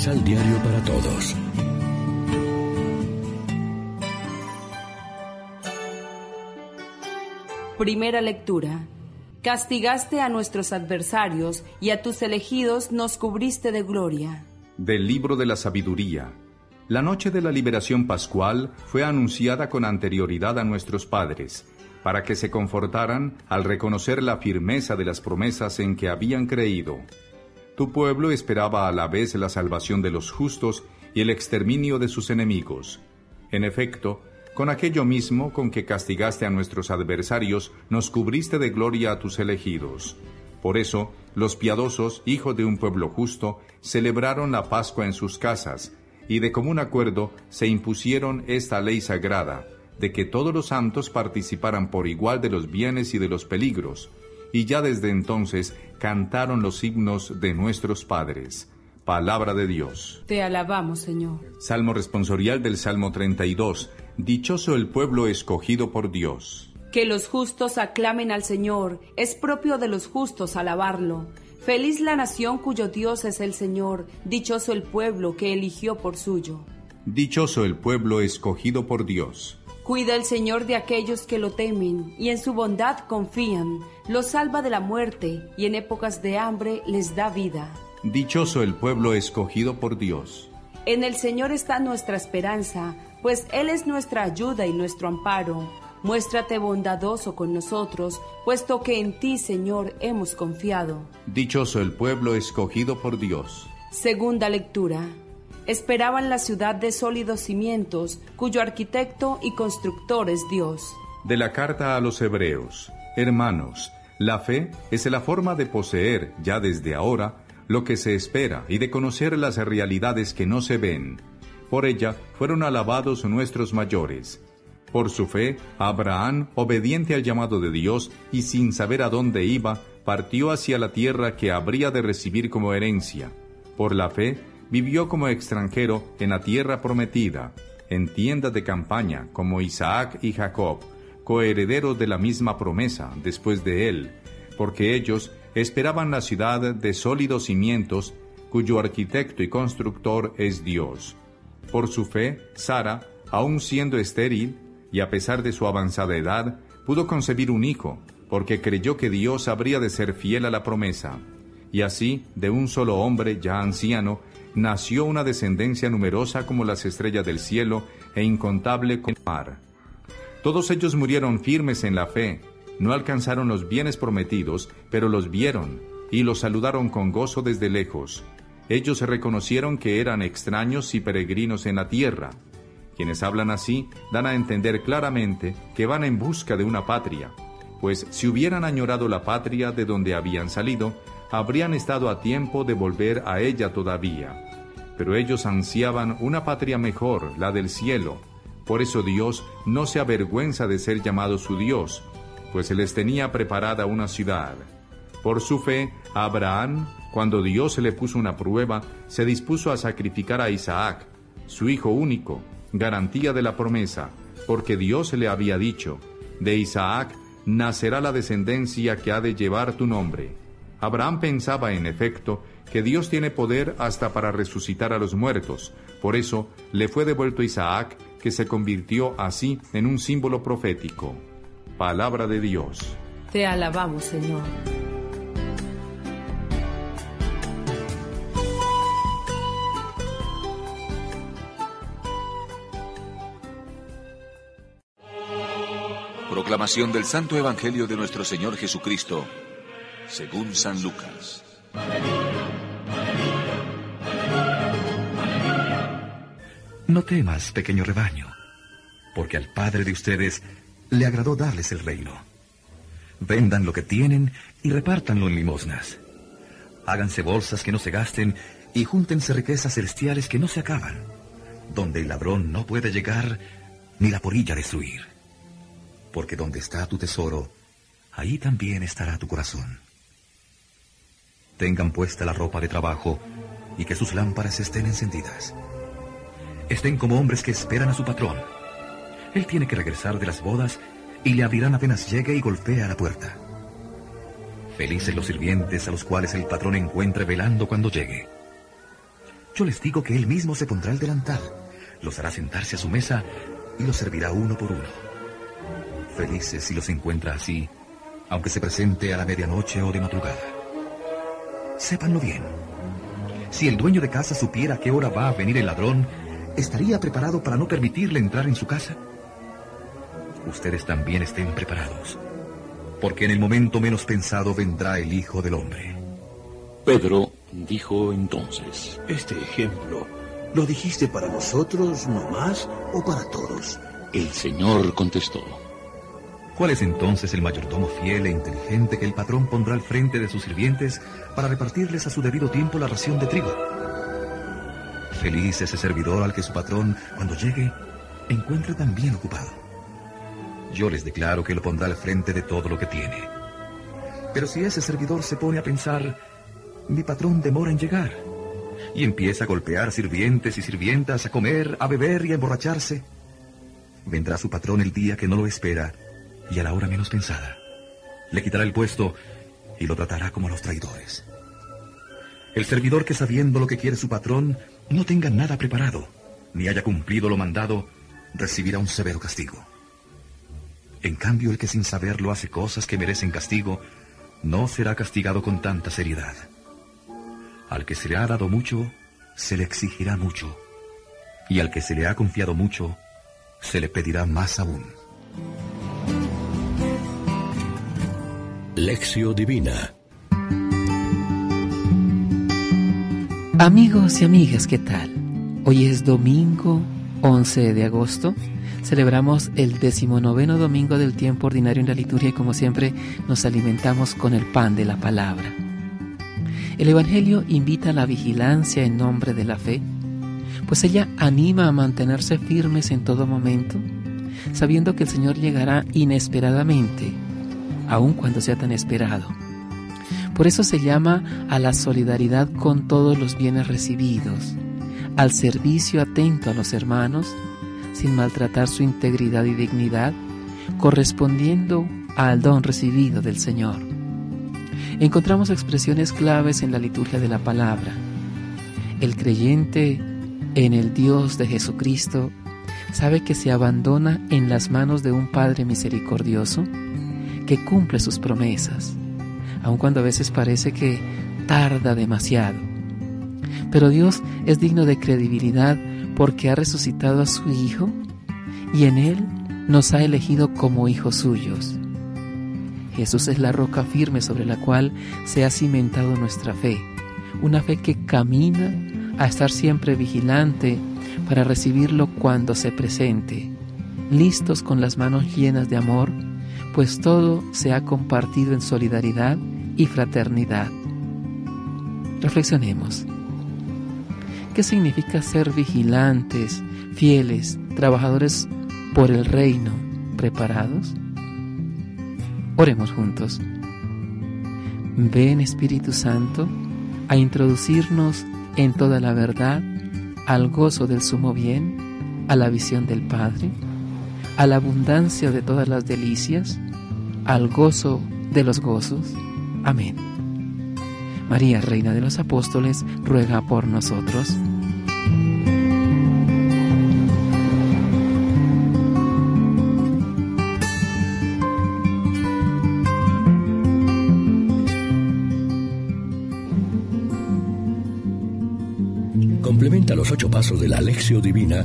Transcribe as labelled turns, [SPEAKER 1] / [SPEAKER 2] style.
[SPEAKER 1] Misal Diario para Todos.
[SPEAKER 2] Primera lectura. Castigaste a nuestros adversarios y a tus elegidos nos cubriste de gloria.
[SPEAKER 3] Del libro de la sabiduría. La noche de la liberación pascual fue anunciada con anterioridad a nuestros padres, para que se confortaran al reconocer la firmeza de las promesas en que habían creído. Tu pueblo esperaba a la vez la salvación de los justos y el exterminio de sus enemigos. En efecto, con aquello mismo con que castigaste a nuestros adversarios, nos cubriste de gloria a tus elegidos. Por eso, los piadosos, hijos de un pueblo justo, celebraron la Pascua en sus casas, y de común acuerdo se impusieron esta ley sagrada, de que todos los santos participaran por igual de los bienes y de los peligros, y ya desde entonces cantaron los himnos de nuestros padres. Palabra de Dios.
[SPEAKER 2] Te alabamos, Señor.
[SPEAKER 3] Salmo responsorial del Salmo 32. Dichoso el pueblo escogido por Dios.
[SPEAKER 2] Que los justos aclamen al Señor, es propio de los justos alabarlo. Feliz la nación cuyo Dios es el Señor, dichoso el pueblo que eligió por suyo.
[SPEAKER 3] Dichoso el pueblo escogido por Dios.
[SPEAKER 2] Cuida el Señor de aquellos que lo temen y en su bondad confían, los salva de la muerte y en épocas de hambre les da vida.
[SPEAKER 3] Dichoso el pueblo escogido por Dios.
[SPEAKER 2] En el Señor está nuestra esperanza, pues Él es nuestra ayuda y nuestro amparo. Muéstrate bondadoso con nosotros, puesto que en ti, Señor, hemos confiado.
[SPEAKER 3] Dichoso el pueblo escogido por Dios.
[SPEAKER 2] Segunda lectura. Esperaban la ciudad de sólidos cimientos, cuyo arquitecto y constructor es Dios.
[SPEAKER 3] De la carta a los Hebreos. Hermanos, la fe es la forma de poseer, ya desde ahora, lo que se espera y de conocer las realidades que no se ven por ella fueron alabados nuestros mayores. Por su fe, Abraham, obediente al llamado de Dios y sin saber a dónde iba, partió hacia la tierra que habría de recibir como herencia. Por la fe, vivió como extranjero en la tierra prometida, en tiendas de campaña como Isaac y Jacob, coherederos de la misma promesa después de él, porque ellos esperaban la ciudad de sólidos cimientos, cuyo arquitecto y constructor es Dios. Por su fe, Sara, aun siendo estéril y a pesar de su avanzada edad, pudo concebir un hijo, porque creyó que Dios habría de ser fiel a la promesa. Y así, de un solo hombre ya anciano, nació una descendencia numerosa como las estrellas del cielo e incontable como el mar. Todos ellos murieron firmes en la fe, no alcanzaron los bienes prometidos, pero los vieron y los saludaron con gozo desde lejos, ellos reconocieron que eran extraños y peregrinos en la tierra. Quienes hablan así dan a entender claramente que van en busca de una patria, pues si hubieran añorado la patria de donde habían salido, habrían estado a tiempo de volver a ella todavía. Pero ellos ansiaban una patria mejor, la del cielo. Por eso Dios no se avergüenza de ser llamado su Dios, pues se les tenía preparada una ciudad. Por su fe, Abraham, cuando Dios le puso una prueba, se dispuso a sacrificar a Isaac, su hijo único, garantía de la promesa, porque Dios le había dicho, de Isaac nacerá la descendencia que ha de llevar tu nombre. Abraham pensaba, en efecto, que Dios tiene poder hasta para resucitar a los muertos, por eso le fue devuelto Isaac, que se convirtió así en un símbolo profético. Palabra de Dios.
[SPEAKER 2] Te alabamos, Señor.
[SPEAKER 4] Proclamación del Santo Evangelio de nuestro Señor Jesucristo, según San Lucas.
[SPEAKER 5] No temas, pequeño rebaño, porque al Padre de ustedes le agradó darles el reino. Vendan lo que tienen y repártanlo en limosnas. Háganse bolsas que no se gasten y júntense riquezas celestiales que no se acaban, donde el ladrón no puede llegar ni la porilla destruir porque donde está tu tesoro, ahí también estará tu corazón. Tengan puesta la ropa de trabajo y que sus lámparas estén encendidas. Estén como hombres que esperan a su patrón. Él tiene que regresar de las bodas y le abrirán apenas llegue y golpea a la puerta. Felices los sirvientes a los cuales el patrón encuentre velando cuando llegue. Yo les digo que él mismo se pondrá el delantal, los hará sentarse a su mesa y los servirá uno por uno. Felices si los encuentra así, aunque se presente a la medianoche o de madrugada. Sépanlo bien. Si el dueño de casa supiera a qué hora va a venir el ladrón, ¿estaría preparado para no permitirle entrar en su casa? Ustedes también estén preparados, porque en el momento menos pensado vendrá el Hijo del Hombre.
[SPEAKER 1] Pedro dijo entonces,
[SPEAKER 6] Este ejemplo, ¿lo dijiste para nosotros nomás o para todos?
[SPEAKER 1] El Señor contestó,
[SPEAKER 5] ¿Cuál es entonces el mayordomo fiel e inteligente que el patrón pondrá al frente de sus sirvientes para repartirles a su debido tiempo la ración de trigo? Feliz ese servidor al que su patrón, cuando llegue, encuentre tan bien ocupado. Yo les declaro que lo pondrá al frente de todo lo que tiene. Pero si ese servidor se pone a pensar, mi patrón demora en llegar, y empieza a golpear sirvientes y sirvientas, a comer, a beber y a emborracharse, vendrá su patrón el día que no lo espera y a la hora menos pensada. Le quitará el puesto y lo tratará como a los traidores. El servidor que sabiendo lo que quiere su patrón no tenga nada preparado, ni haya cumplido lo mandado, recibirá un severo castigo. En cambio, el que sin saberlo hace cosas que merecen castigo, no será castigado con tanta seriedad. Al que se le ha dado mucho, se le exigirá mucho, y al que se le ha confiado mucho, se le pedirá más aún.
[SPEAKER 7] Lección Divina
[SPEAKER 8] Amigos y amigas, ¿qué tal? Hoy es domingo 11 de agosto. Celebramos el decimonoveno domingo del tiempo ordinario en la liturgia y como siempre nos alimentamos con el pan de la palabra. El Evangelio invita a la vigilancia en nombre de la fe, pues ella anima a mantenerse firmes en todo momento, sabiendo que el Señor llegará inesperadamente, aun cuando sea tan esperado. Por eso se llama a la solidaridad con todos los bienes recibidos, al servicio atento a los hermanos, sin maltratar su integridad y dignidad, correspondiendo al don recibido del Señor. Encontramos expresiones claves en la liturgia de la palabra. El creyente en el Dios de Jesucristo sabe que se abandona en las manos de un Padre misericordioso que cumple sus promesas, aun cuando a veces parece que tarda demasiado. Pero Dios es digno de credibilidad porque ha resucitado a su Hijo y en Él nos ha elegido como hijos suyos. Jesús es la roca firme sobre la cual se ha cimentado nuestra fe, una fe que camina a estar siempre vigilante para recibirlo cuando se presente, listos con las manos llenas de amor, pues todo se ha compartido en solidaridad y fraternidad. Reflexionemos. ¿Qué significa ser vigilantes, fieles, trabajadores por el reino, preparados? Oremos juntos. Ven Espíritu Santo a introducirnos en toda la verdad, al gozo del sumo bien, a la visión del Padre, a la abundancia de todas las delicias, al gozo de los gozos. Amén. María, Reina de los Apóstoles, ruega por nosotros.
[SPEAKER 7] Complementa los ocho pasos de la Alexio Divina